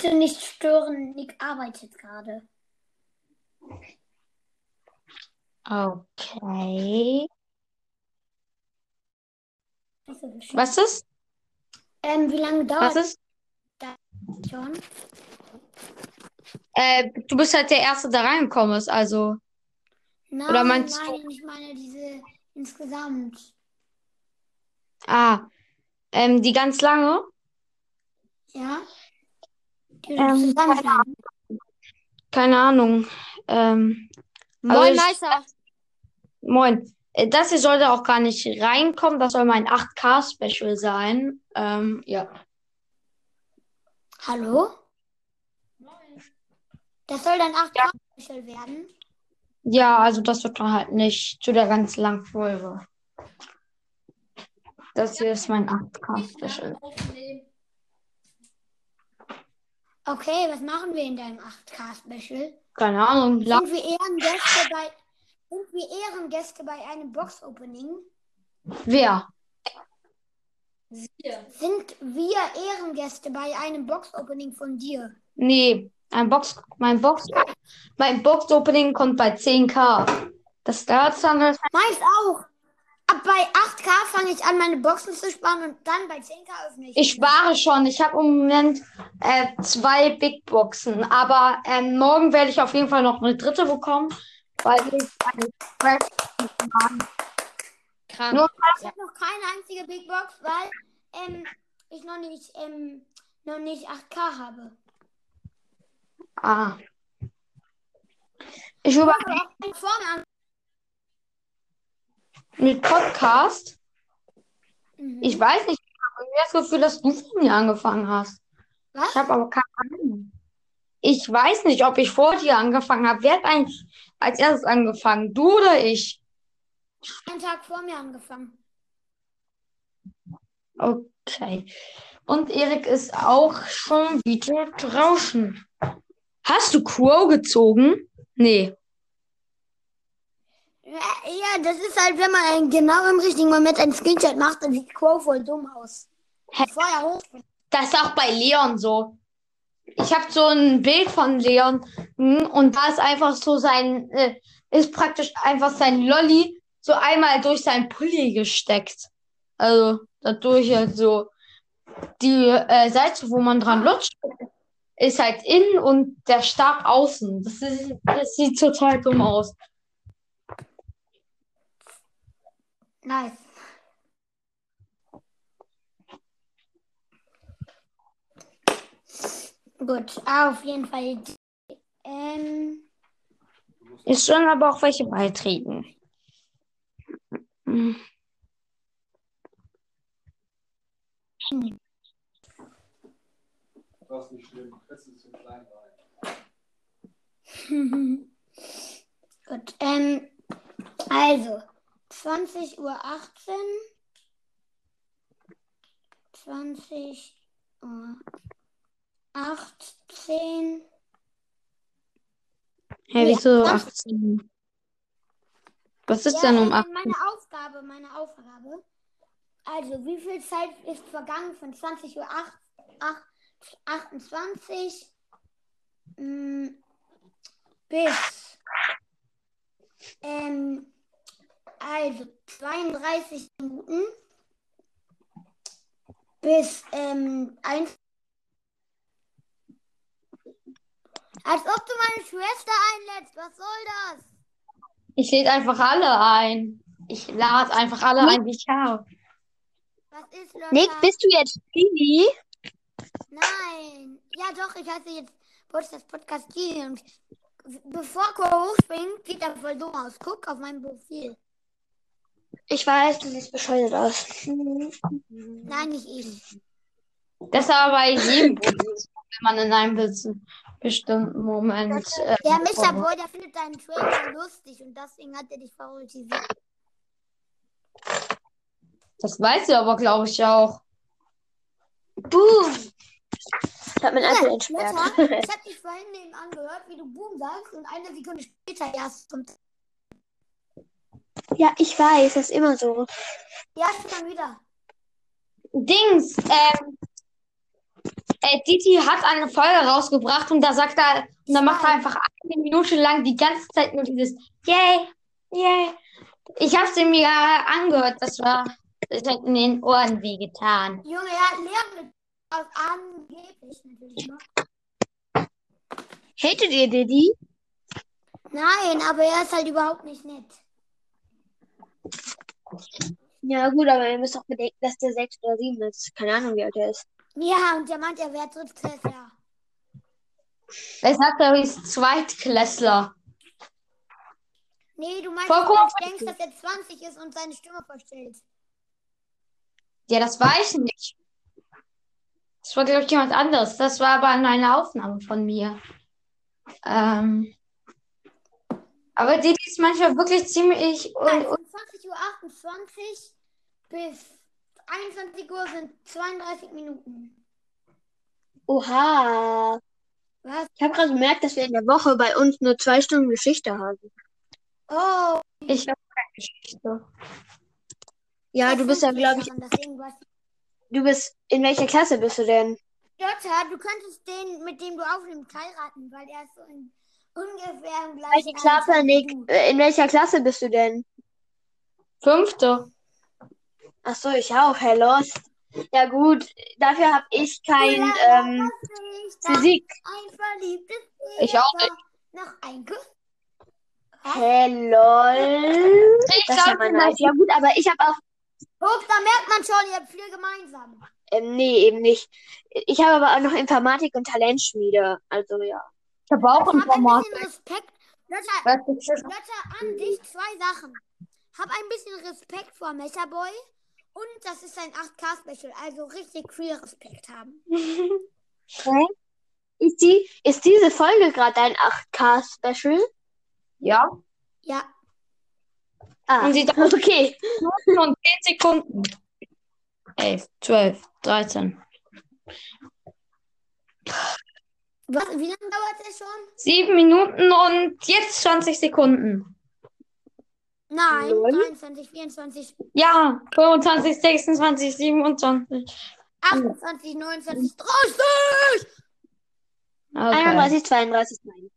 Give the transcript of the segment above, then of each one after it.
Bitte nicht stören, Nick arbeitet gerade. Okay. Was ist? Ähm, wie lange dauert Was ist? das schon? Äh, du bist halt der Erste, der reingekommen ist, also. Nein, Oder meinst du- nein, ich meine diese insgesamt. Ah. Ähm, die ganz lange? Ja? Ähm. Keine Ahnung. Ähm, Moin, Also Meister. moin. Äh, Das hier sollte auch gar nicht reinkommen. Das soll mein 8K-Special sein. Ähm, ja. Hallo? Das soll dann 8 K Special werden. Ja, also das wird dann halt nicht zu der ganz langen Folge. Das hier ist mein 8K-Special. Okay, was machen wir in deinem 8K Special? Keine Ahnung. Sind wir Ehrengäste bei sind wir Ehrengäste bei einem Box Opening? wer? Sind wir Ehrengäste bei einem Box Opening von dir? Nee, ein Box, mein Box, mein Box-Opening kommt bei 10K. Das dauert dann halt Meins auch. Ab bei 8K fange ich an, meine Boxen zu sparen und dann bei 10K öffne ich. Ich spare schon. Ich habe im Moment äh, zwei Big Boxen. Aber ähm, morgen werde ich auf jeden Fall noch eine dritte bekommen, weil ich eine Quest Krank. Nur- Ich habe noch keine einzige Big Box, weil ähm, ich noch nicht, ähm, noch nicht 8K habe. Ah. Ich über Aber auch ein vorne an. Mit Podcast. Mhm. Ich weiß nicht, ich habe irgendwie das Gefühl, dass du vor mir angefangen hast. Was? Ich habe aber keine Ahnung. Ich weiß nicht, ob ich vor dir angefangen habe. Wer hat eigentlich als erstes angefangen? Du oder ich? einen Tag vor mir angefangen. Okay. Und Erik ist auch schon wieder draußen. Hast du Quo gezogen? Nee. Ja, ja, das ist halt, wenn man genau im richtigen Moment ein Screenshot macht, dann sieht Quo voll dumm aus. Vorher hoch. Das ist auch bei Leon so. Ich habe so ein Bild von Leon hm, und da ist einfach so sein, äh, ist praktisch einfach sein Lolli so einmal durch sein Pulli gesteckt. Also dadurch halt so die äh, Seite, wo man dran lutscht, ist halt innen und der Stab außen. Das ist, das sieht total dumm aus. Nice. Gut, auf jeden Fall. Ähm, Es sollen aber auch welche beitreten. Hm. Das ist nicht schlimm. Das ist zu klein rein. gut, ähm, also, 20 Uhr 18. 20 Uhr 18. Hä, wieso 18? Was ist denn um äh, 18? Meine Aufgabe, meine Aufgabe. Also, wie viel Zeit ist vergangen von 20 Uhr 8, 8, 28 mh, bis ähm, also 32 Minuten bis ähm, 1. Als ob du meine Schwester einlädst. Was soll das? Ich lädt einfach alle ein. Ich lade einfach alle ein, die ich habe. Was ist Lotta? Nick, bist du jetzt Bibi? Nein. Ja, doch, ich heiße jetzt Podcast Podcast Gini und bevor Cora hochspringt, sieht er voll dumm aus. Guck auf mein Profil. Ich weiß, du siehst bescheuert aus. Nein, nicht ich. Das ist aber bei jedem so, wenn man in einem bes- bestimmten Moment. Äh, Der Mr. Boy, der findet deinen Trailer lustig und deswegen hat er dich favorisiert. das weiß sie aber, glaube ich, auch. Boom! Ich hab mein Ja, Lotta, entsperrt. ich hab dich vorhin eben angehört, wie du Boom sagst und eine Sekunde später erst kommt. Ja, ich weiß, das ist immer so. Ja, schon wieder. Dings, ähm, äh, Diti hat eine Folge rausgebracht und da sagt er, und da macht er einfach eine Minute lang die ganze Zeit nur dieses Yay, Yay. Ich habe sie mir angehört, das war, das hat in den Ohren wehgetan. Junge, er hat Leon mit aus angeblich natürlich noch. Hatet ihr Diddy? Nein, aber er ist halt überhaupt nicht nett. Ja, gut, aber ihr müsst auch bedenken, dass der sechs oder sieben ist. Keine Ahnung, wie alt er ist. Ja, und der meint, er wäre Drittklässler. Er sagt, er ist Zweitklässler. Nee, du meinst, dass du denkst, dass er 20 ist und seine Stimme verstellt. Ja, das weiß ich nicht. Das war, glaube ich, jemand anderes. Das war aber eine Aufnahme von mir. Ähm, aber die ist manchmal wirklich ziemlich. Und, von 20.28 Uhr bis 21 Uhr sind 32 Minuten. Oha. Was? Ich habe gerade gemerkt, dass wir in der Woche bei uns nur zwei Stunden Geschichte haben. Oh, ich habe keine Geschichte. Ja, das du bist ja, glaube ich, du bist, in welcher Klasse bist du denn? Lotta, du könntest den, mit dem du aufnimmst, heiraten, weil er ist so in, ungefähr im gleichen Welche Klasse, Nick? Äh, In welcher Klasse bist du denn? Fünfte. Ach so, ich auch, Herr Lost. Ja gut, dafür habe ich kein Ulala, ähm, Physik. Ein verliebtes Ich auch Ehepaar. Noch ein. Hä, lol. Ich Das ist ja Alter. Ja gut, aber ich habe auch, Ups, da merkt man schon, ihr habt viel gemeinsam. ähm, nee, eben nicht. Ich habe aber auch noch Informatik und Talentschmiede. Also ja. Ich habe auch Hab ein Informatik. bisschen Respekt. Lotta, an dich zwei Sachen. Hab ein bisschen Respekt vor Mechaboy und das ist ein 8K-Special, also richtig viel Respekt haben. Hä? Ist, die, ist diese Folge gerade ein 8K-Special? Ja, Ja, Ah, Und sie dauert- okay. und 10 Sekunden. 11, 12, 13. was, wie lange dauert es schon? 7 Minuten und jetzt 20 Sekunden. Nein, Lol. 23, 24, Ja, 25, 26, 27. 28, 29, 30! Okay. 31, 32, nein.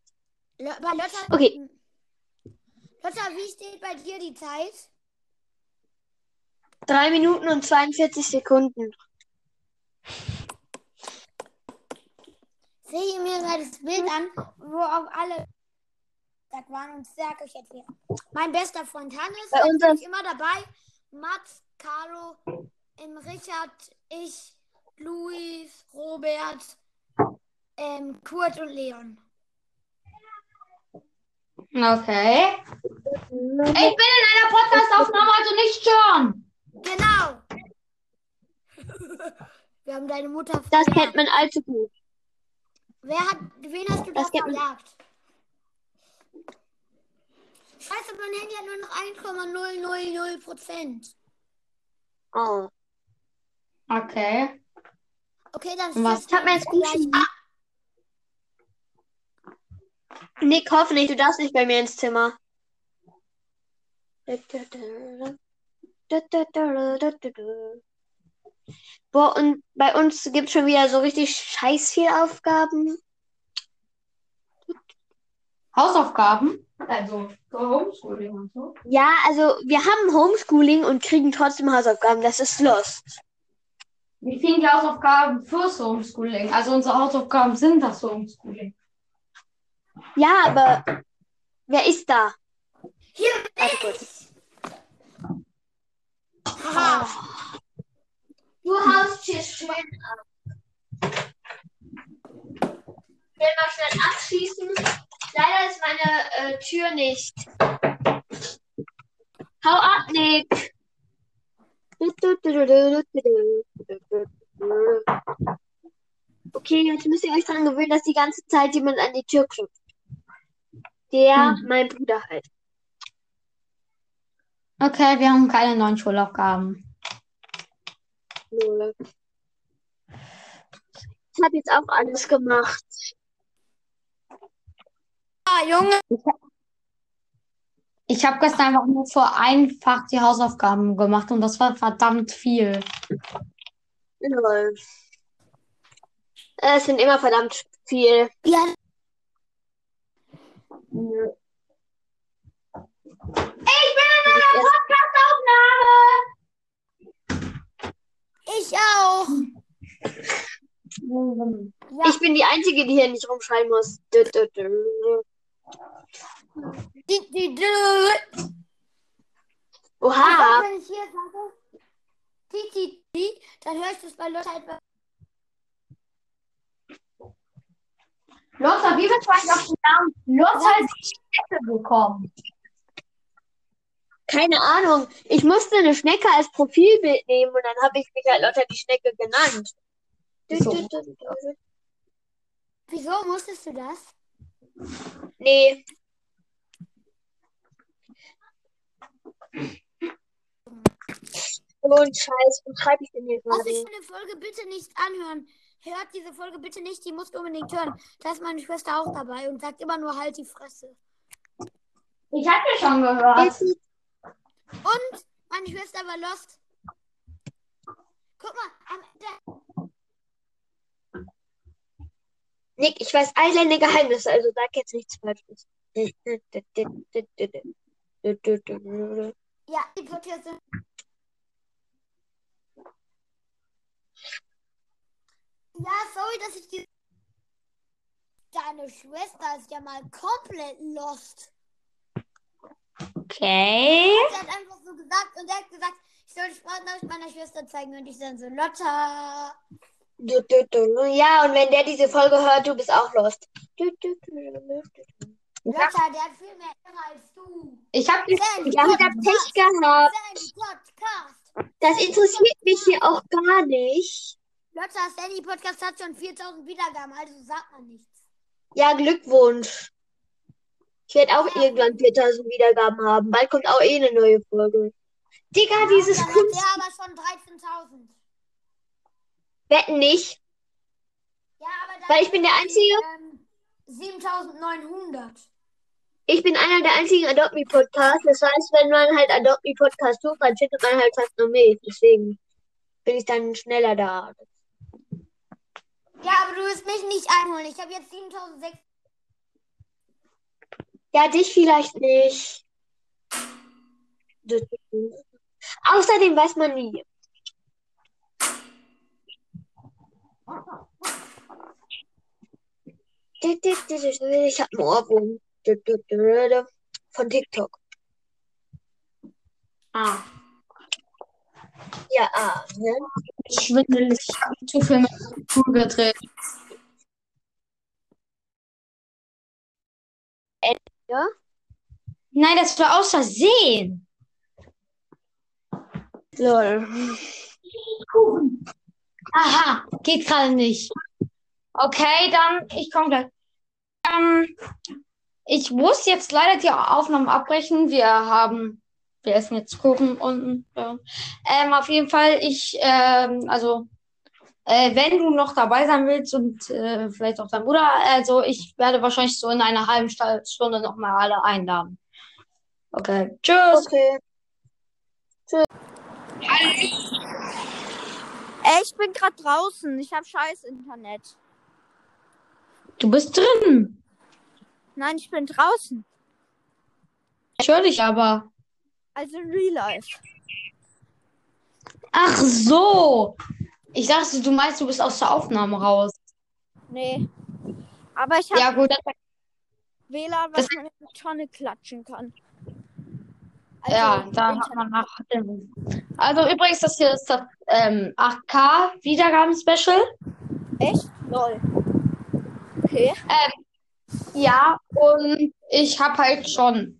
Lo- Bei Lotta, Okay. Lotta, wie steht bei dir die Zeit? 3 Minuten und 42 Sekunden. Sehe mir mal das Bild an, wo auch alle waren und sage ich jetzt wieder. Mein bester Freund Hannes Bei ist uns natürlich immer dabei. Mats, Caro, ähm, Richard, ich, Luis, Robert, ähm, Kurt und Leon. Okay. Ich bin in einer Podcast-Aufnahme, also nicht schon. Genau. Wir haben deine Mutter Das kennt man allzu gut. Wer hat, wen hast du da Das man. verjagt? Scheiße, mein Handy hat nur noch 1,000 Prozent. Oh. Okay. Okay, dann Und was- ist Ich hab mir jetzt gut Nick, hoffentlich, du darfst nicht bei mir ins Zimmer. Boah, und bei uns gibt es schon wieder so richtig scheiß viel Aufgaben. Hausaufgaben? Also, für Homeschooling und so. Ja, also wir haben Homeschooling und kriegen trotzdem Hausaufgaben. Das ist Lost. Wie viele die Hausaufgaben fürs Homeschooling? Also, unsere Hausaufgaben sind das Homeschooling. Ja, aber wer ist da? Hier Warte kurz. Haha. Du haust hier schön ab. Ich will mal schnell abschießen. Leider ist meine äh, Tür nicht. Hau ab, Nick. Okay, jetzt müsst ihr euch daran gewöhnen, dass die ganze Zeit jemand an die Tür klopft. Der, mein Bruder halt. Okay, wir haben keine neuen Schulaufgaben. Null. Ich habe jetzt auch alles gemacht. Ah, Junge. Ich habe gestern einfach nur für einfach die Hausaufgaben gemacht und das war verdammt viel. Lol. Es sind immer verdammt viel. Ja, Ich bin in einer Podcastaufnahme! Ich auch. Ja, Ich bin die Einzige, die hier nicht rumschreien muss. Die, die, die. Oha. Wenn ich hier sage, ti, ti, ti, dann hörst du es bei Leuten halt. Lotta, wie bist du eigentlich auf den Namen Lotta die Schnecke gekommen? Keine Ahnung. Ich musste eine Schnecke als Profilbild nehmen und dann habe ich mich halt Lotta die Schnecke genannt. So. Wieso musstest du das? Nee. So ein Scheiß. Was schreibe ich denn hier Muss gerade? ich eine Folge bitte nicht anhören. Hört diese Folge bitte nicht, die musst du unbedingt hören. Da ist meine Schwester auch dabei und sagt immer nur halt die Fresse. Ich hatte schon gehört. Und meine Schwester war lost. Guck mal, am, der, Nick, ich weiß all deine Geheimnisse, also sag jetzt nichts Falsches. ja, die Podcast sind. Ja, sorry, dass ich die. Deine Schwester ist ja mal komplett lost. Okay. Sie hat einfach so gesagt und er hat gesagt, ich soll die Sprachnachricht meiner Schwester zeigen und ich dann so, Lotta. Ja, und wenn der diese Folge hört, du bist auch lost. Lotta, der hat viel mehr Ehre als du. Ich habe da Pech gehabt. Das interessiert mich hier auch gar nicht. Lotta, Sandy Podcast hat schon 4000 Wiedergaben, also sagt man nichts. Ja, Glückwunsch. Ich werde auch irgendwann 4000 Wiedergaben haben. Bald kommt auch eh eine neue Folge. Digga, dieses Dann hat Kunst. der aber schon 13.000. Wetten nicht. Ja, aber dann Weil ich bin der Einzige. Ähm, 7900. Ich bin einer der einzigen Adopt Me Podcasts. Das heißt, wenn man halt Adopt Me Podcast sucht, dann findet man halt fast nur mich. Deswegen bin ich dann schneller da. Ja, aber du wirst mich nicht einholen. Ich habe jetzt 7600. Ja, dich vielleicht nicht. Außerdem weiß man nie. Ich habe einen Ohrwurm. Von TikTok. Ah. Ja, ah, ne? Schwindelig. Ich habe zu viel mit dem Pool gedreht. Ja? Nein, das war aus Versehen. Lol. Aha, geht gerade nicht. Okay, dann, ich komme gleich. Ähm, ich muss jetzt leider die Aufnahmen abbrechen. Wir haben, wir essen jetzt Kuchen unten. Ja. Ähm, auf jeden Fall, ich, ähm, also, äh, wenn du noch dabei sein willst und äh, vielleicht auch dein Bruder, also ich werde wahrscheinlich so in einer halben Stunde nochmal alle einladen. Okay, tschüss. Okay. Ey, ich bin gerade draußen. Ich habe scheiß Internet. Du bist drin. Nein, ich bin draußen. Ich höre dich aber. Also in Real Life. Ach so. Ich dachte, du meinst, du bist aus der Aufnahme raus. Nee. Aber ich habe Ja, gut. WLAN, was das- man in die Tonne klatschen kann. Ja, da hat man nach. Also übrigens, das hier ist das ähm, 8K Wiedergaben-Special. Echt? Lol. Okay. Ja, und ich habe halt schon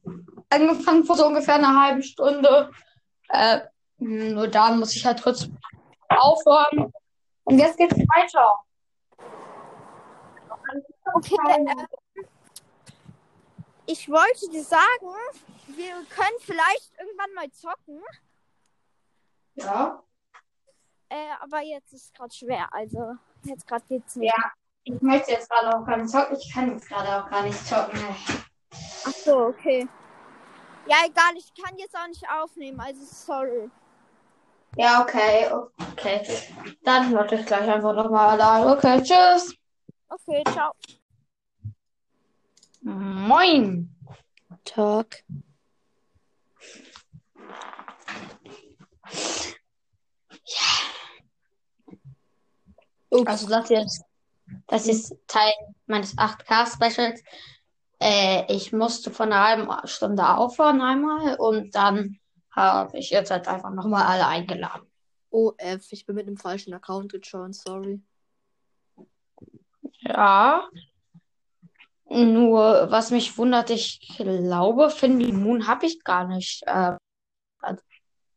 angefangen vor so ungefähr einer halben Stunde. Äh, nur da muss ich halt kurz aufhören. Und jetzt geht's weiter. Okay. Ähm, ich wollte dir sagen, wir können vielleicht irgendwann mal zocken. Ja. Äh, aber jetzt ist gerade schwer. Also jetzt gerade geht's nicht. Ja. Ich möchte jetzt gerade auch gar nicht zocken. Ich kann jetzt gerade auch gar nicht zocken. Ach so, okay. Ja, egal. Ich kann jetzt auch nicht aufnehmen. Also sorry. Ja, okay, okay. Dann warte ich gleich einfach nochmal da. Okay, tschüss. Okay, ciao. Moin. Tag. Ups. Also das jetzt, das ist Teil meines 8K-Specials. Äh, ich musste vor einer halben Stunde aufhören einmal und dann habe ich jetzt halt einfach nochmal alle eingeladen. OF, ich bin mit einem falschen Account gejoint, sorry. Ja. Nur, was mich wundert, ich glaube, Finley Moon habe ich gar nicht. Äh,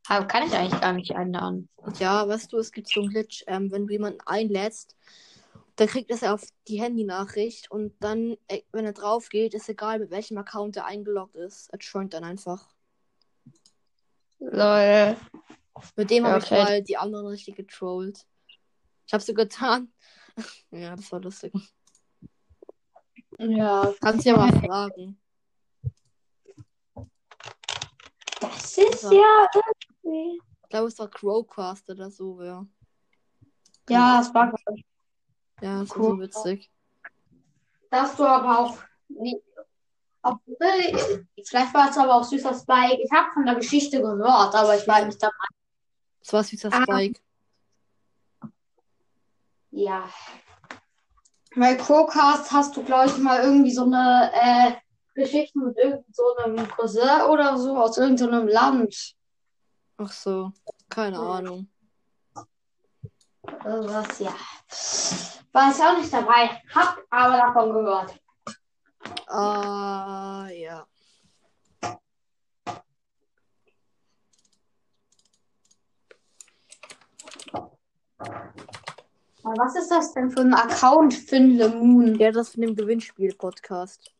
kann ich eigentlich gar nicht einladen. Ja, weißt du, es gibt so einen Glitch, ähm, wenn du jemanden einlädst, dann kriegt er auf die Handynachricht und dann, äh, wenn er drauf geht, ist egal, mit welchem Account er eingeloggt ist. Er joint dann einfach. Lol. Mit dem habe ich Okay. mal die anderen richtig getrollt. Ich habe so getan. ja, das war lustig. Ja, Kannst du ja mal fragen. das ist Ja. ja irgendwie. Ich glaube, es war Crowcast oder so, ja. Ja, es war Ja, das war Cool. so witzig. Dass du aber auch. nie- Obwohl, vielleicht war es aber auch süßer Spike. Ich habe von der Geschichte gehört, aber ich war nicht dabei. Das war süßer Ah. Spike. Ja. Bei Crowcast hast du, glaube ich, mal irgendwie so eine äh, Geschichte mit irgendeinem so einem Cousin oder so aus irgendeinem Land. Ach so, keine Ahnung. Oder was, ja. War ich auch nicht dabei, hab aber davon gehört. Ah, ja. Was ist das denn für ein Account, Finle Moon? Ja, das von dem Gewinnspiel-Podcast.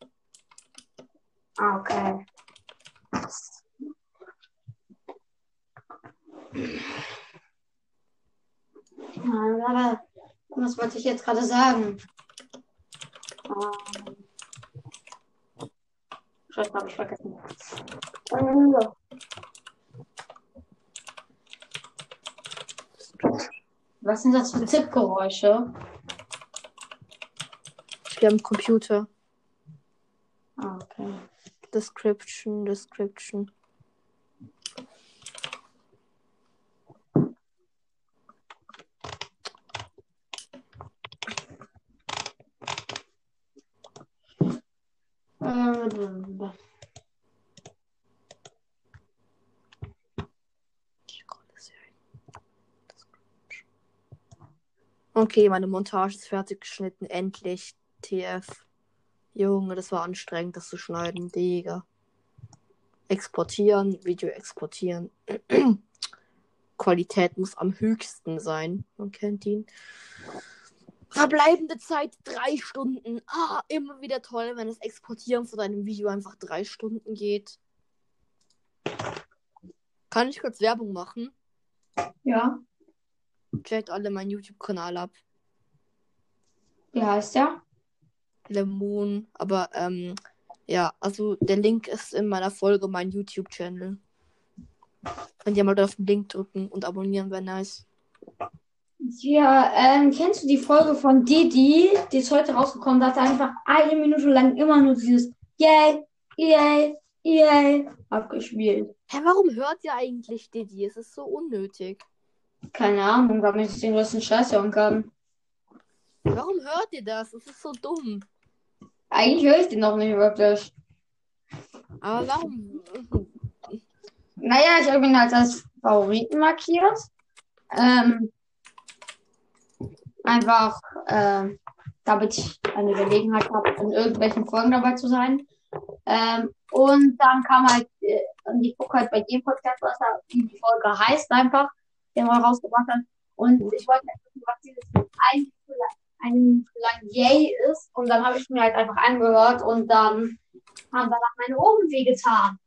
Ah, okay. Aber was wollte ich jetzt gerade sagen? Ähm, Scheiße, habe ich vergessen. Ähm, Was sind das für Tippgeräusche? Ich glaube, am Computer. Ah, okay. Description, Description. Ähm, Okay, meine Montage ist fertig geschnitten. Endlich. TF. Junge, das war anstrengend, das zu schneiden. Digga. Exportieren, Video exportieren. Qualität muss am höchsten sein. Man kennt ihn. Verbleibende Zeit drei Stunden. Ah, immer wieder toll, wenn das Exportieren von deinem Video einfach drei Stunden geht. Kann ich kurz Werbung machen? Ja, Checkt alle meinen YouTube-Kanal ab. wie heißt der? Lemon. Aber ähm, ja, also der Link ist in meiner Folge mein YouTube-Channel. Könnt ihr mal auf den Link drücken und abonnieren, wäre nice. Ja, ähm, kennst du die Folge von Didi? Die ist heute rausgekommen. Da hat er einfach eine Minute lang immer nur dieses Yay, Yay, Yay abgespielt. Hä, warum hört ihr eigentlich Diddy? Es ist so unnötig. Keine Ahnung, damit ich den größten Scheiß hören kann. Warum hört ihr das? Es ist so dumm. Eigentlich höre ich den noch nicht wirklich. Aber warum? Naja, ich habe ihn halt als Favoriten markiert. Ähm, einfach, ähm, damit ich eine Gelegenheit habe, in irgendwelchen Folgen dabei zu sein. Ähm, und dann kam halt, äh, und ich gucke halt bei jedem Podcast, was da, die Folge heißt, einfach, den man rausgebracht hat. Und ich wollte wissen, was dieses ein, Minute lang Yay ist. Und dann habe ich mir halt einfach angehört und dann haben danach meine Ohren wehgetan.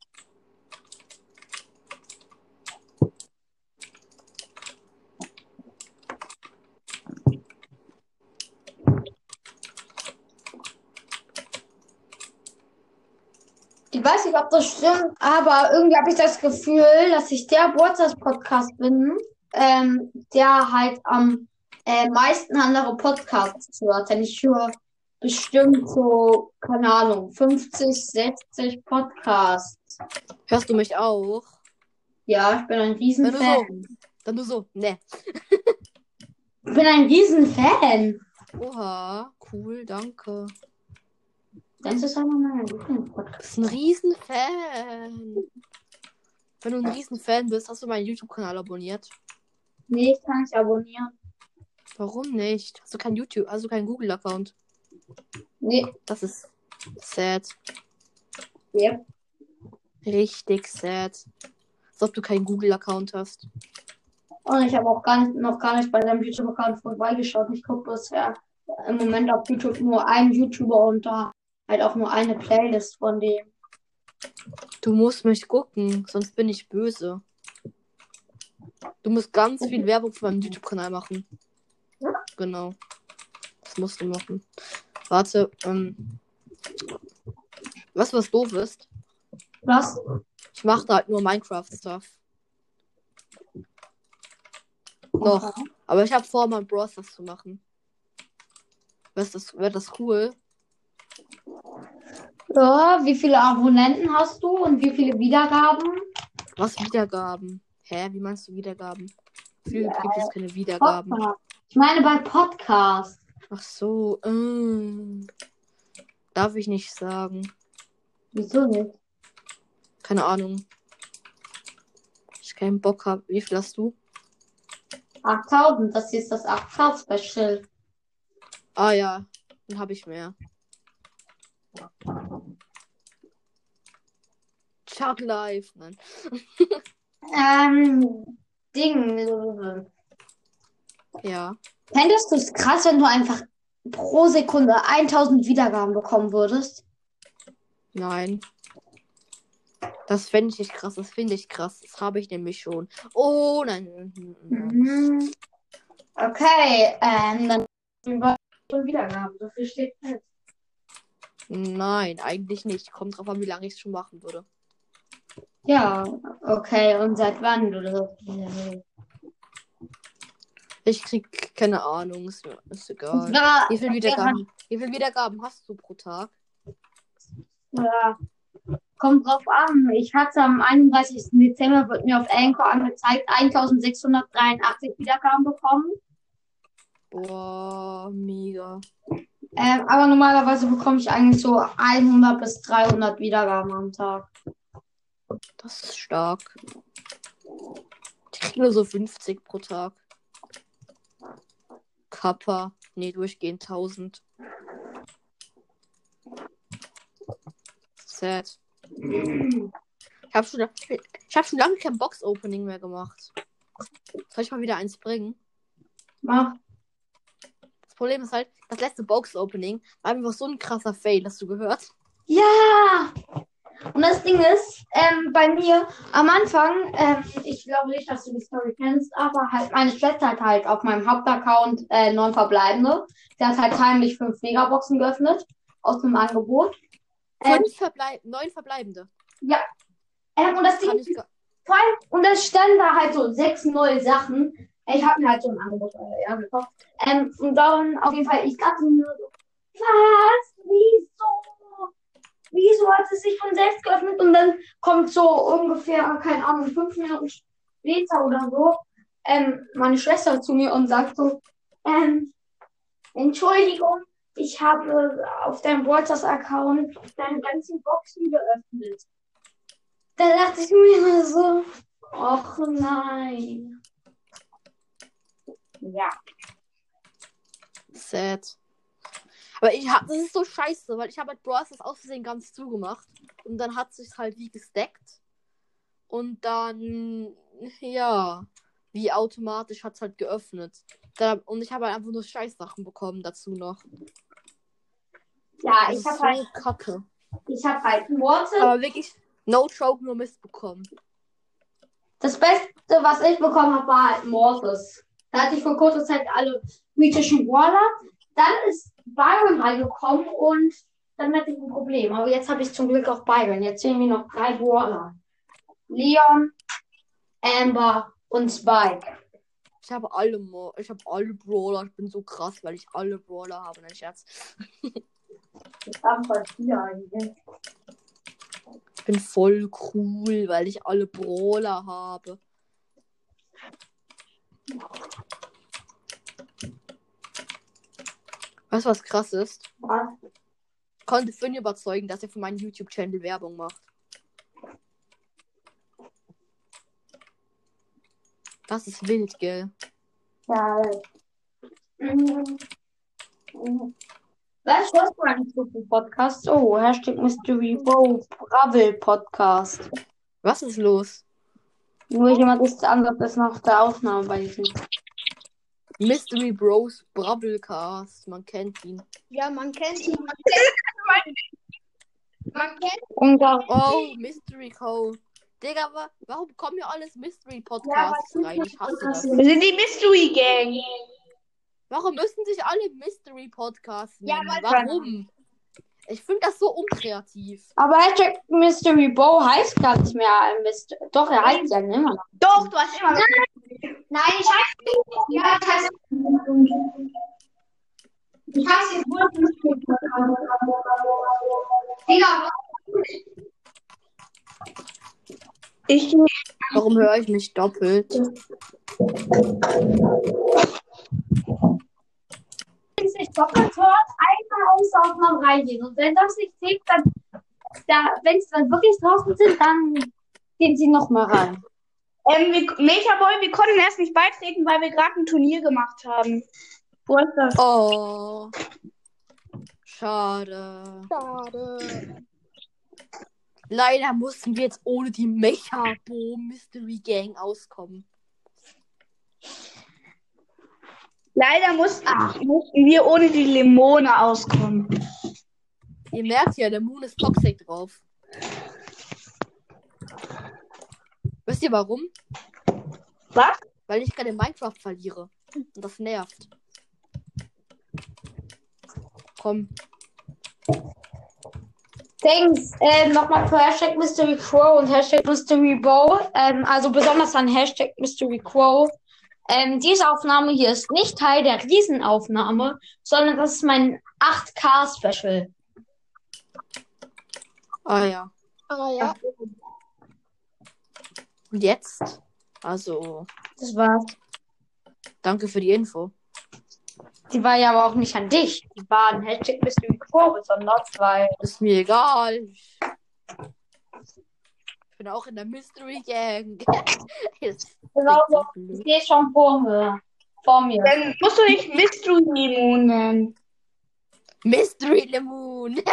Ich weiß nicht, ob das stimmt, aber irgendwie habe ich das Gefühl, dass ich der Podcast bin, ähm, der halt am äh, meisten andere Podcasts hört. Denn ich höre bestimmt so, keine Ahnung, 50, 60 Podcasts. Hörst du mich auch? Ja, ich bin ein du Riesenfan. Dann du so, ne. Ich bin ein Riesenfan. Oha, cool, danke. Das ist einer meiner Du Lieblingspodcasts. bist ein Riesenfan. Wenn du ein Riesenfan bist, hast du meinen YouTube-Kanal abonniert. Nee, ich kann nicht abonnieren. Warum nicht? Hast du kein YouTube, du keinen Google-Account? Nee, Das ist sad. ja. Richtig sad. Als ob du keinen Google-Account hast. Und ich habe auch gar nicht, noch gar nicht bei deinem YouTube-Account vorbeigeschaut. Ich gucke bisher im Moment auf YouTube nur einen YouTuber und da halt auch nur eine Playlist von dem. Du musst mich gucken, sonst bin ich böse. Du musst ganz viel Werbung für meinen YouTube-Kanal machen. Genau. Das musst du machen. Warte, ähm. Weißt du, was doof ist? Was? Ich mache da halt nur Minecraft-Stuff. Noch. Aber ich habe vor, mal Brawl Stars zu machen. Wäre das, wär das cool? Ja, wie viele Abonnenten hast du und wie viele Wiedergaben? Was Wiedergaben? Hä, wie meinst du Wiedergaben? Viel Ja, gibt es keine Wiedergaben. Podcast. Ich meine bei Podcast. Ach so, ähm. Darf ich nicht sagen. Wieso nicht? Keine Ahnung. Ich keinen Bock habe. Wie viel hast du? 8000, das hier ist das 8K Special. Ah ja, dann habe ich mehr. Chuck live. Nein. Ähm, Ding. Ja. Fändest du es krass, wenn du einfach pro Sekunde 1000 Wiedergaben bekommen würdest? Nein. Das fände ich nicht krass. Das finde ich krass. Das habe ich nämlich schon. Oh nein. Mhm. Okay, ähm, dann über Wiedergaben. So viel steht fest. Nein, eigentlich nicht. Kommt drauf an, wie lange ich es schon machen würde. Ja, okay. Und seit wann du willst? Ich krieg keine Ahnung. Ist, mir- ist egal. Ja, Wie viel Wiedergaben? Wie viel Wiedergaben hast du pro Tag? ja, kommt drauf an. Ich hatte am 31. Dezember, wird mir auf Anchor angezeigt, 1683 Wiedergaben bekommen. Boah, mega. Ähm, aber normalerweise bekomme ich eigentlich so 100 bis 300 Wiedergaben am Tag. Das ist stark. Ich krieg nur so 50 pro Tag. Kappa. Nee, durchgehend 1000. Sad. Ich habe schon, ich hab schon lange kein Box-Opening mehr gemacht. Soll ich mal wieder eins bringen? Mach. Das Problem ist halt, das letzte Box-Opening war einfach so ein krasser Fail, hast du gehört? Ja! Und das Ding ist, ähm, bei mir am Anfang, ähm, ich glaube nicht, dass du die Story kennst, aber halt meine Schwester hat halt auf meinem Hauptaccount äh, neun Verbleibende. Sie hat halt heimlich fünf Megaboxen geöffnet aus einem Angebot. Ähm, Fünf Verbleib neun Verbleibende. ähm, und das Ding allem, und es standen da halt so sechs neue Sachen. Ich habe mir halt so ein Angebot äh, ja, gekauft. Ähm, und dann auf jeden Fall, ich dachte mir nur so, was? Wieso? Wieso hat es sich von selbst geöffnet? Und dann kommt so ungefähr, keine Ahnung, fünf Minuten später oder so, ähm, meine Schwester zu mir und sagt so, ähm, Entschuldigung, ich habe auf deinem Wolters-Account deine ganzen Boxen geöffnet. Da dachte ich mir immer so, ach nein. Ja. Sad. Aber ich hab, das ist so scheiße, weil ich habe halt Brawl Stars aus Versehen ganz zugemacht. Und dann hat sich halt wie gestackt. Und dann, ja, wie automatisch hat es halt geöffnet. Dann, und ich habe halt einfach nur Scheißsachen bekommen dazu noch. Ja, Das ich habe so halt, kacke. ich habe halt Worte. Aber wirklich, no joke, nur Mist bekommen. Das Beste, was ich bekommen habe, war halt Morpheus. Da hatte ich vor kurzer Zeit alle mythischen Waller. Dann ist Byron reingekommen und dann hatte ich ein Problem. Aber jetzt habe ich zum Glück auch Byron. Jetzt sehen wir noch drei Waller. Leon, Amber und Spike. Ich habe alle Mo ich habe alle Brawler. Ich bin so krass, weil ich alle Brawler habe. Nein, Scherz. Ich bin voll cool, weil ich alle Brawler habe. Weißt du, was krass ist? Was? Ich konnte Finn überzeugen, dass er für meinen YouTube-Channel Werbung macht. Das ist wild, gell? Ja. Mhm. Mhm. Was du eigentlich so für Podcasts? Oh, Hashtag Mystery Bow Bravel Podcast. Was ist los? Nur jemand ist andere ist noch der Aufnahme bei diesem. Mystery Bros Brabblecast. Man kennt ihn. Ja, man kennt ihn. Man kennt, man kennt Und da, Oh, Mystery Code. Digga, wa warum kommen hier alles Mystery Podcasts rein? Ich hasse das. wir sind die Mystery Gang. Warum müssen sich alle Mystery Podcasts Ja, nennen? weil- Warum? Ich finde das so unkreativ. Aber Hashtag Mystery Bow heißt gar nicht mehr Myst Doch, er heißt ja immer noch. Doch, du hast immer. Nein, ich heiße nicht. Ja, ich heiße. Ich heiße jetzt wohl Digga, Ich Warum höre ich mich doppelt? wenn es nicht doppelt hört, einmal aus Aufnahmen reingehen. Und wenn das nicht geht, dann, da, wenn es dann wirklich draußen sind, dann gehen sie nochmal rein. Ähm, wir, Mechaboy, wir konnten erst nicht beitreten, weil wir gerade ein Turnier gemacht haben. Wo ist das? Oh. Schade. Schade. Leider mussten wir jetzt ohne die Mechabo Mystery Gang auskommen. Leider mussten, mussten wir ohne die Limone auskommen. Ihr merkt ja, der Moon ist toxic drauf. Wisst ihr warum? Was? Weil ich gerade Minecraft verliere. Und das nervt. Komm. Thanks. Ähm, Nochmal für Hashtag Mystery Crow und Hashtag Mystery Bow. Ähm, also besonders an Hashtag Mystery Crow. Ähm, diese Aufnahme hier ist nicht Teil der Riesenaufnahme, sondern das ist mein 8K-Special. Ah ja. Ah ja. Und jetzt? Also, Das war's. danke für die Info. Die war ja aber auch nicht an dich. Die war an Hashtag Mystery Crow besonders, weil. Ist mir egal. Ich bin auch in der Mystery Gang. Genau so. Ich stehe schon vor mir. Vor mir. Dann musst du nicht Mystery Limon nennen. Mystery Lemon.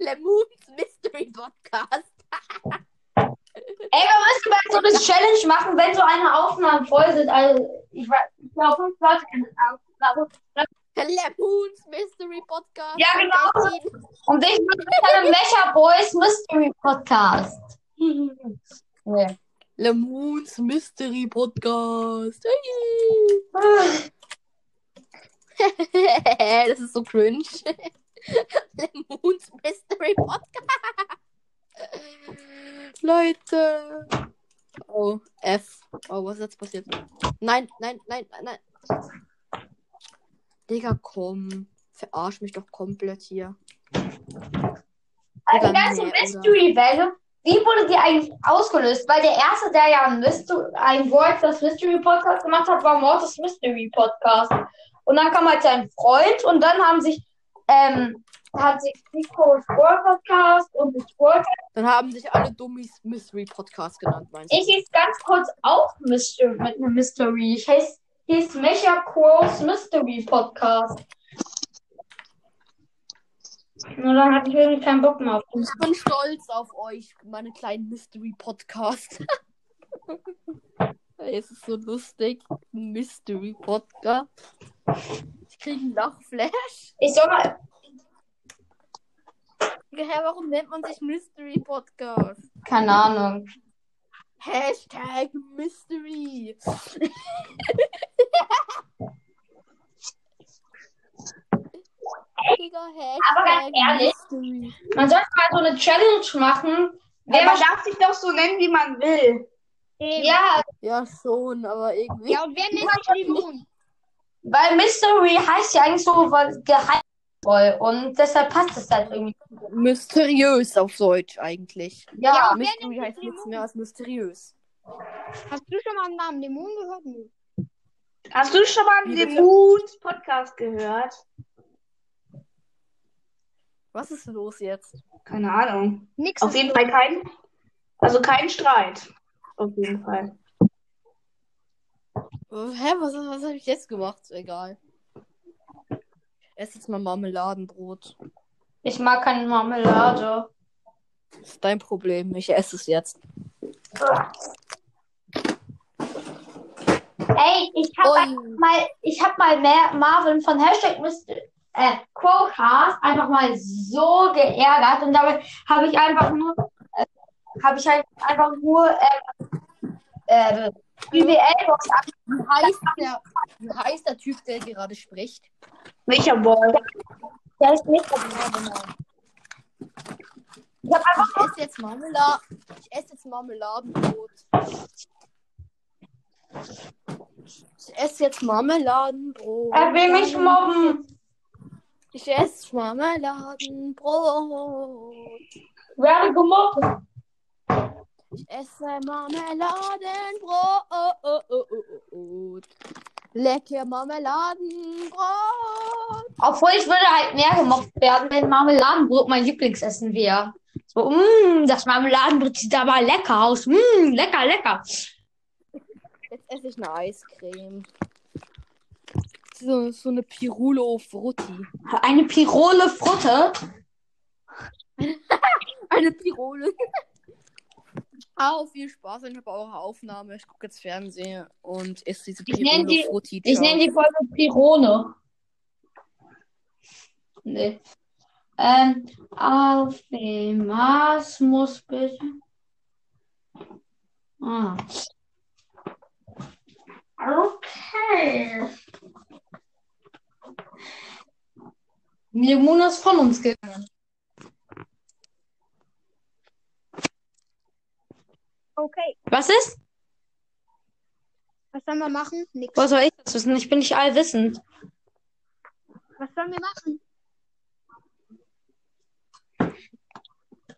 Lemons Mystery Podcast. Ey, wir müssen mal so eine Challenge machen, wenn so eine Aufnahme voll sind. Also, ich glaube, fünf Leute auch. Also, Lemons Mystery Podcast. Ja, genau. Und ich mache dann Mecha Boys Mystery Podcast. nee. Lemons Mystery Podcast. das ist so cringe. Lemons Mystery Podcast. Leute. Oh, F. Oh, was ist jetzt passiert? Nein, nein, nein, nein, nein. Digga, komm. Verarsch mich doch komplett hier. Also, ganze nee? Mystery-Welle, wie wurde die eigentlich ausgelöst? Weil der erste, der ja ein, Mystery, ein Wort das Mystery Podcast gemacht hat, war Mortis Mystery Podcast. Und dann kam halt sein Freund und dann haben sich, ähm, hat sich Nico Sport Podcast und Sport. Dann haben sich alle Dummies Mystery Podcast genannt, meinst du? Ich hieß ganz kurz auch Mystery, mit einem Mystery. Ich hieß, hieß Mecha Crows Mystery Podcast. Nur dann hatte ich irgendwie keinen Bock mehr auf den. Ich bin stolz auf euch, meine kleinen Mystery Podcast. Es ist so lustig. Mystery Podcast. Ich kriege einen Lachflash. Ich soll mal, Hä, warum nennt man sich Mystery Podcast? keine Ahnung. Hashtag Mystery. Aber ganz ehrlich, Mystery. Man sollte mal so eine Challenge machen. Wer man darf sich doch so nennen, wie man will. Eben. Ja, Ja, schon, aber irgendwie. Ja, und wer nennt sich Limon? weil Mystery heißt ja eigentlich so was geheimvoll und deshalb passt es halt irgendwie. Mysteriös auf Deutsch eigentlich. Ja, Ja, Mystery heißt nichts mehr als mysteriös. Hast du schon mal den Namen Limon gehört? Hast du schon mal bitte? Lemons Podcast gehört? Was ist los jetzt? Keine Ahnung. Nix. Auf jeden los. Fall kein, also kein Streit. Auf jeden Fall. Hä, was, was habe ich jetzt gemacht? Egal. Esse jetzt mal Marmeladenbrot. ich mag keine Marmelade. Das ist dein Problem. Ich esse es jetzt. Ey, ich hab Ui. einfach mal, ich hab mal mehr Marvin von Hashtag Mr. Äh, Quocast einfach mal so geärgert und dabei habe ich einfach nur, äh, habe ich halt einfach nur äh, äh, BWL-Box Wie heißt, der, wie heißt der Typ, der gerade spricht? Welcher Boy? Der ist nicht Ich hab einfach Ich esse jetzt Marmelade. Ich esse jetzt Marmeladenbrot. Ich esse jetzt Marmeladenbrot. Er will mich mobben. Ich esse Marmeladenbrot. Werde gemobbt. Ich esse Marmeladenbrot. Lecker Marmeladenbrot. Obwohl ich würde halt mehr gemobbt werden, wenn Marmeladenbrot mein Lieblingsessen wäre. So, mh, das Marmeladenbrot sieht aber lecker aus. Mh, lecker, lecker. Jetzt esse ich eine Eiscreme. So, so eine Pirulo Frutti. Eine Pirole Frutte. Eine Pirole. Au, viel Spaß in bei eurer Aufnahme. Ich gucke jetzt Fernsehen und esse diese Ich nenn Pirolo die-. Ich nenne die Folge Pirone. Nee. Ähm, auf dem Mars muss bitte. Ah. Okay. Limon ist von uns gegangen. Okay, Was ist? was sollen wir machen? Nix. Was soll ich das wissen? Ich bin nicht allwissend. Was sollen wir machen?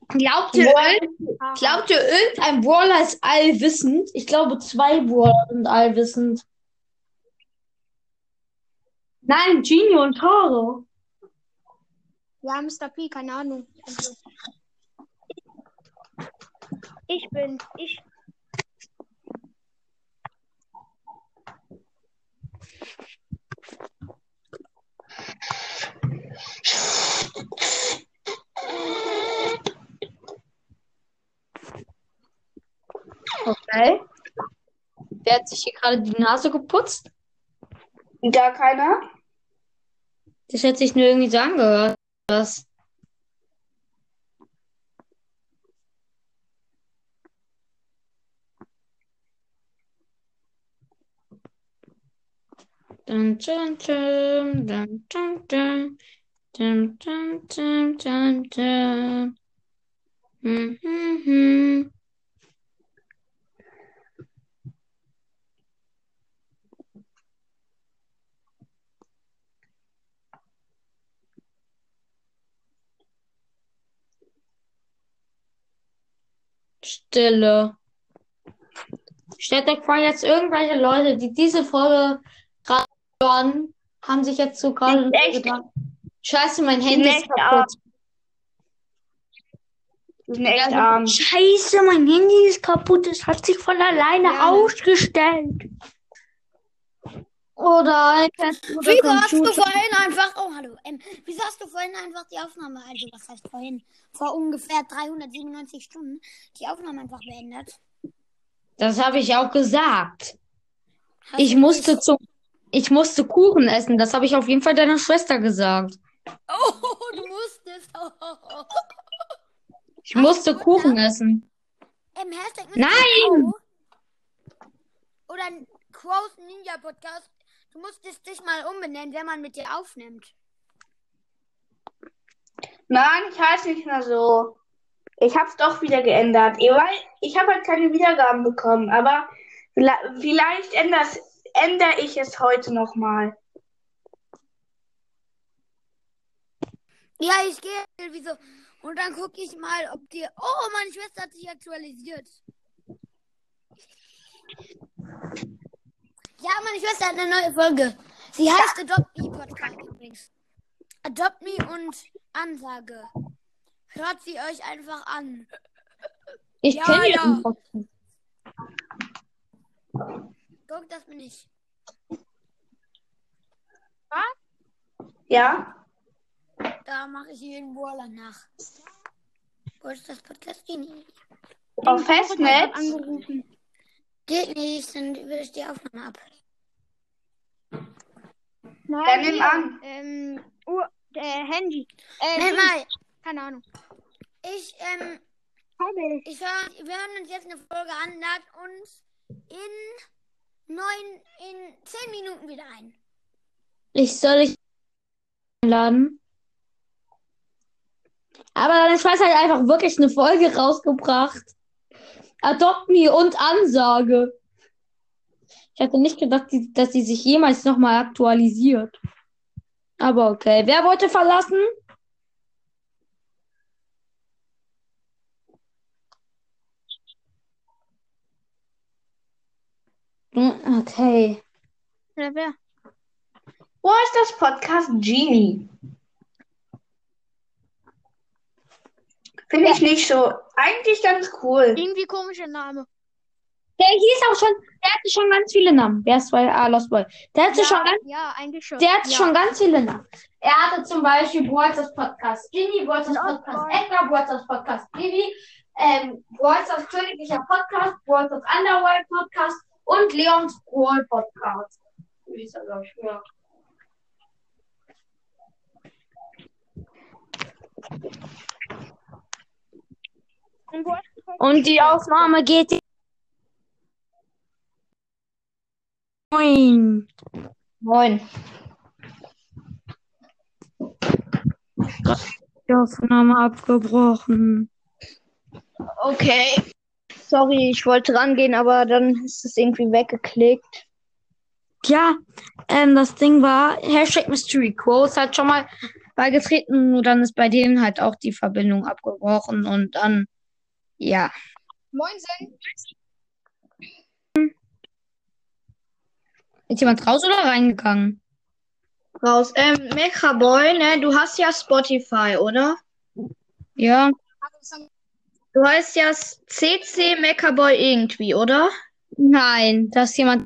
Glaubt ihr, irgend- glaubt ihr, irgendein Brawler ist allwissend? Ich glaube, zwei Brawler sind allwissend. Nein, Genie und Toro. Ja, Mr. P, keine Ahnung. Also, Ich bin, ich. Okay. Wer hat sich hier gerade die Nase geputzt? Gar keiner? Das hat sich nur irgendwie so angehört. Was? Dun, dun, dun, dun, dun, dun. Dun, dun, dun, dun. Hm, hm, hm. Stille. Stellt euch vor, jetzt irgendwelche Leute, die diese Folge gerade hören, haben sich jetzt so gerade gedacht, Scheiße, mein Handy ist kaputt. Ja. Scheiße, mein Handy ist kaputt. Es hat sich von alleine Ja. ausgestellt. Oder oder Wieso hast du vorhin einfach, oh hallo, ähm, wieso hast du vorhin einfach die Aufnahme, also was heißt vorhin, vor ungefähr 397 Stunden, die Aufnahme einfach beendet? Das habe ich auch gesagt. Hast Ich musste nicht- zu, ich musste Kuchen essen. Das habe ich auf jeden Fall deiner Schwester gesagt. Oh, du musstest. Oh. Ich musste Kuchen essen. Ähm, Hashtag Nein! Crow. Oder Crows Ninja Podcast. Du musstest dich mal umbenennen, wenn man mit dir aufnimmt. Nein, ich heiße nicht mehr so. Ich hab's doch wieder geändert. Ich, habe halt keine Wiedergaben bekommen, aber vielleicht ändere ändere ich es heute nochmal. Ja, ich gehe wieso. Und dann gucke ich mal, ob die. Oh, meine Schwester hat sich aktualisiert. Ja, meine Schwester hat eine neue Folge. Sie heißt Adopt Me Podcast übrigens. Adopt Me und Ansage. Hört sie euch einfach an. Ich Ja, kenne ja. den Guckt das mir nicht. Ja? Da mache ich jeden Brawler nach. Wo ist das Podcast? Auf Festnetz? Angerufen. Geht nicht, dann würde ich die Aufnahme ab. Nein, Dann nimm an. Ähm, Uhr, äh, Handy. Äh, Nein, Ding. mal. Keine Ahnung. Ich, ähm, ich hör, wir hören uns jetzt eine Folge an, lad uns in neun, in zehn Minuten wieder ein. Ich soll dich einladen. Aber deine Schwester hat einfach wirklich eine Folge rausgebracht. Adopt Me und Ansage. Ich hatte nicht gedacht, dass sie sich jemals nochmal aktualisiert. Aber okay. Wer wollte verlassen? Okay. Wer, wer? Wo ist das Podcast Genie? Finde ich nicht so. Eigentlich ganz cool. Irgendwie komischer Name. Der hieß auch schon, der hatte schon ganz viele Namen. Wer ist bei ah, Lost Boy? Der hatte schon ganz, ja, eigentlich schon. der hatte ja. schon ganz viele Namen. Er hatte zum Beispiel Walters Podcast Ginny, Walters Lost Podcast Boy. Edgar, Walters Podcast Bibi, ähm, Walters Königlicher Podcast, Walters Underworld Podcast und Leons Brawl Podcast. Wie ist er, glaub ich, ja. Und die Aufnahme geht. Moin. Moin. Die Aufnahme abgebrochen. Okay. Sorry, ich wollte rangehen, aber dann ist es irgendwie weggeklickt. Ja, ähm, das Ding war, Hashtag Mystery Quotes hat schon mal beigetreten, nur dann ist bei denen halt auch die Verbindung abgebrochen und dann, ja. Moinsen. Ist jemand raus oder reingegangen? Raus. Ähm, Mechaboy, ne, du hast ja Spotify, oder? Ja, Du heißt ja CC Mechaboy irgendwie, oder? nein, da ist jemand,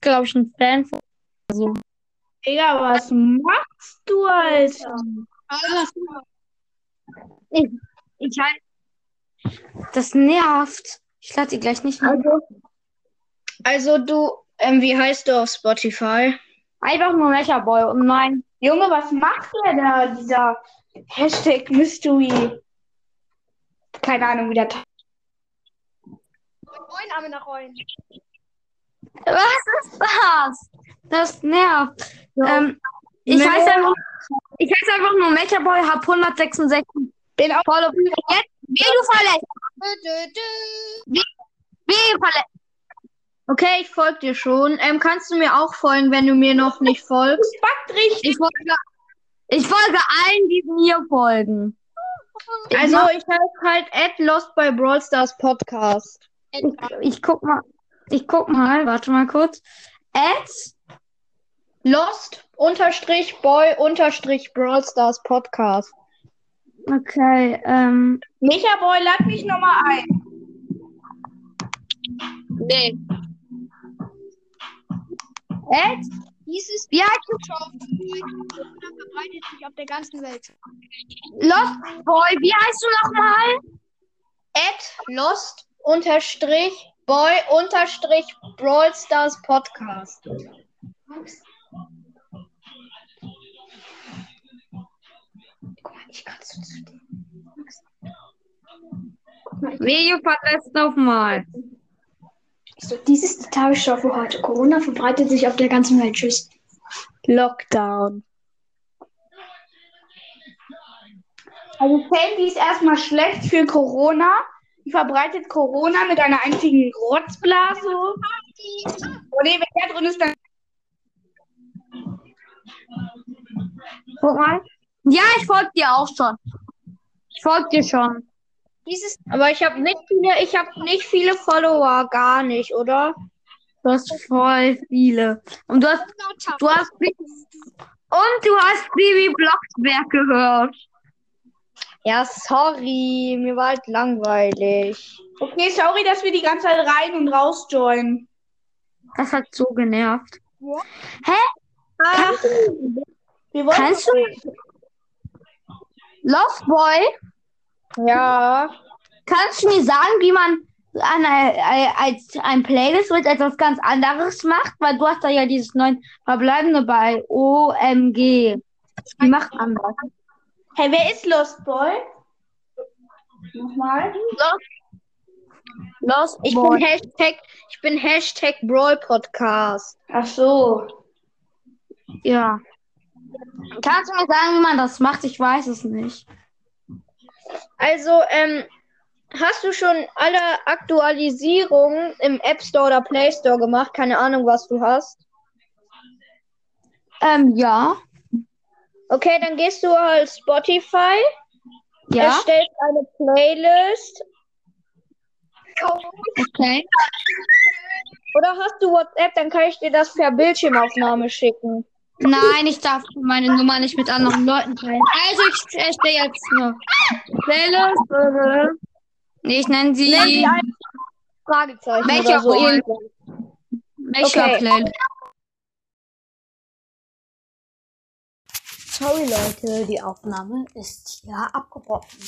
glaube ich, ein Fan von. Digga, was machst du, Alter? Ich, ich halt. Das nervt. Ich lade die gleich nicht mehr. Also du, ähm, wie heißt du auf Spotify? Einfach nur Mechaboy und nein. Junge, was macht der da, dieser Hashtag Mystery? Keine Ahnung, wie der. Moin, Arme nach Rollen. Was ist das? Das nervt. Ähm, ich Mehr- heiße einfach, ich heiße einfach nur Mechaboy, hab 166 Bin auch Follow. Jetzt, wie du verlässt. Wie du verlässt. Okay, ich folge dir schon. Ähm, kannst du mir auch folgen, wenn du mir noch nicht folgst? Ich folge, ich folge allen, die mir folgen. Also ich heiße halt at Lost by Brawl Stars Podcast. Ich, ich guck mal. Ich guck mal, warte mal kurz. At Lost unterstrich boy unterstrich Brawl Stars Podcast. Okay, ähm. Micha Boy, lad mich nochmal ein. Nee. At? Dieses Wie heißt verbreitet sich auf der ganzen Welt. Lost Boy, wie heißt du nochmal? At Lost unterstrich boy unterstrich Brawl Stars Podcast. Guck mal, ich kann so zu dir. Video verlässt nochmal. So, dies ist die Tagesschau für heute. Corona verbreitet sich auf der ganzen Welt. Tschüss. Lockdown. Also Sandy ist erstmal schlecht für Corona. Die verbreitet Corona mit einer einzigen Rotzblase. Oh nee, wenn der drin ist, dann. Guck mal. Ja, ich folge dir auch schon. Ich folge dir schon. Dieses, aber ich habe nicht viele, ich habe nicht viele Follower, gar nicht, oder? Du hast voll viele. Und du hast, du hast, und du hast Bibi Blocksberg gehört. Ja, sorry, mir war halt langweilig. Okay, sorry, dass wir die ganze Zeit rein und raus joinen. Das hat so genervt. Ah, Wir wollen Kannst du, Lost Boy, ja. kannst du mir sagen, wie man an, ein- als ein Playlist mit etwas ganz anderes macht? Weil du hast da ja dieses neuen Verbleibende bei OMG. Wie macht man das? Hey, wer ist Lost Boy? Nochmal. Lost Ich Boy. bin Hashtag, ich bin Hashtag Brawl Podcast. Ach so. Ja. Kannst du mir sagen, wie man das macht? Ich weiß es nicht. Also, ähm, hast du schon alle Aktualisierungen im App Store oder Play Store gemacht? Keine Ahnung, was du hast. Ähm, ja. Okay, dann gehst du halt Spotify, Ja. erstellst eine Playlist Okay. oder hast du WhatsApp, dann kann ich dir das per Bildschirmaufnahme schicken. Nein, ich darf meine Nummer nicht mit anderen Leuten teilen. Also ich erstelle jetzt eine Playlist. äh, Nee, ich nenne sie. Nenn sie Fragezeichen Welcher oder so. Welcher okay. Playlist? Sorry Leute, die Aufnahme ist hier abgebrochen.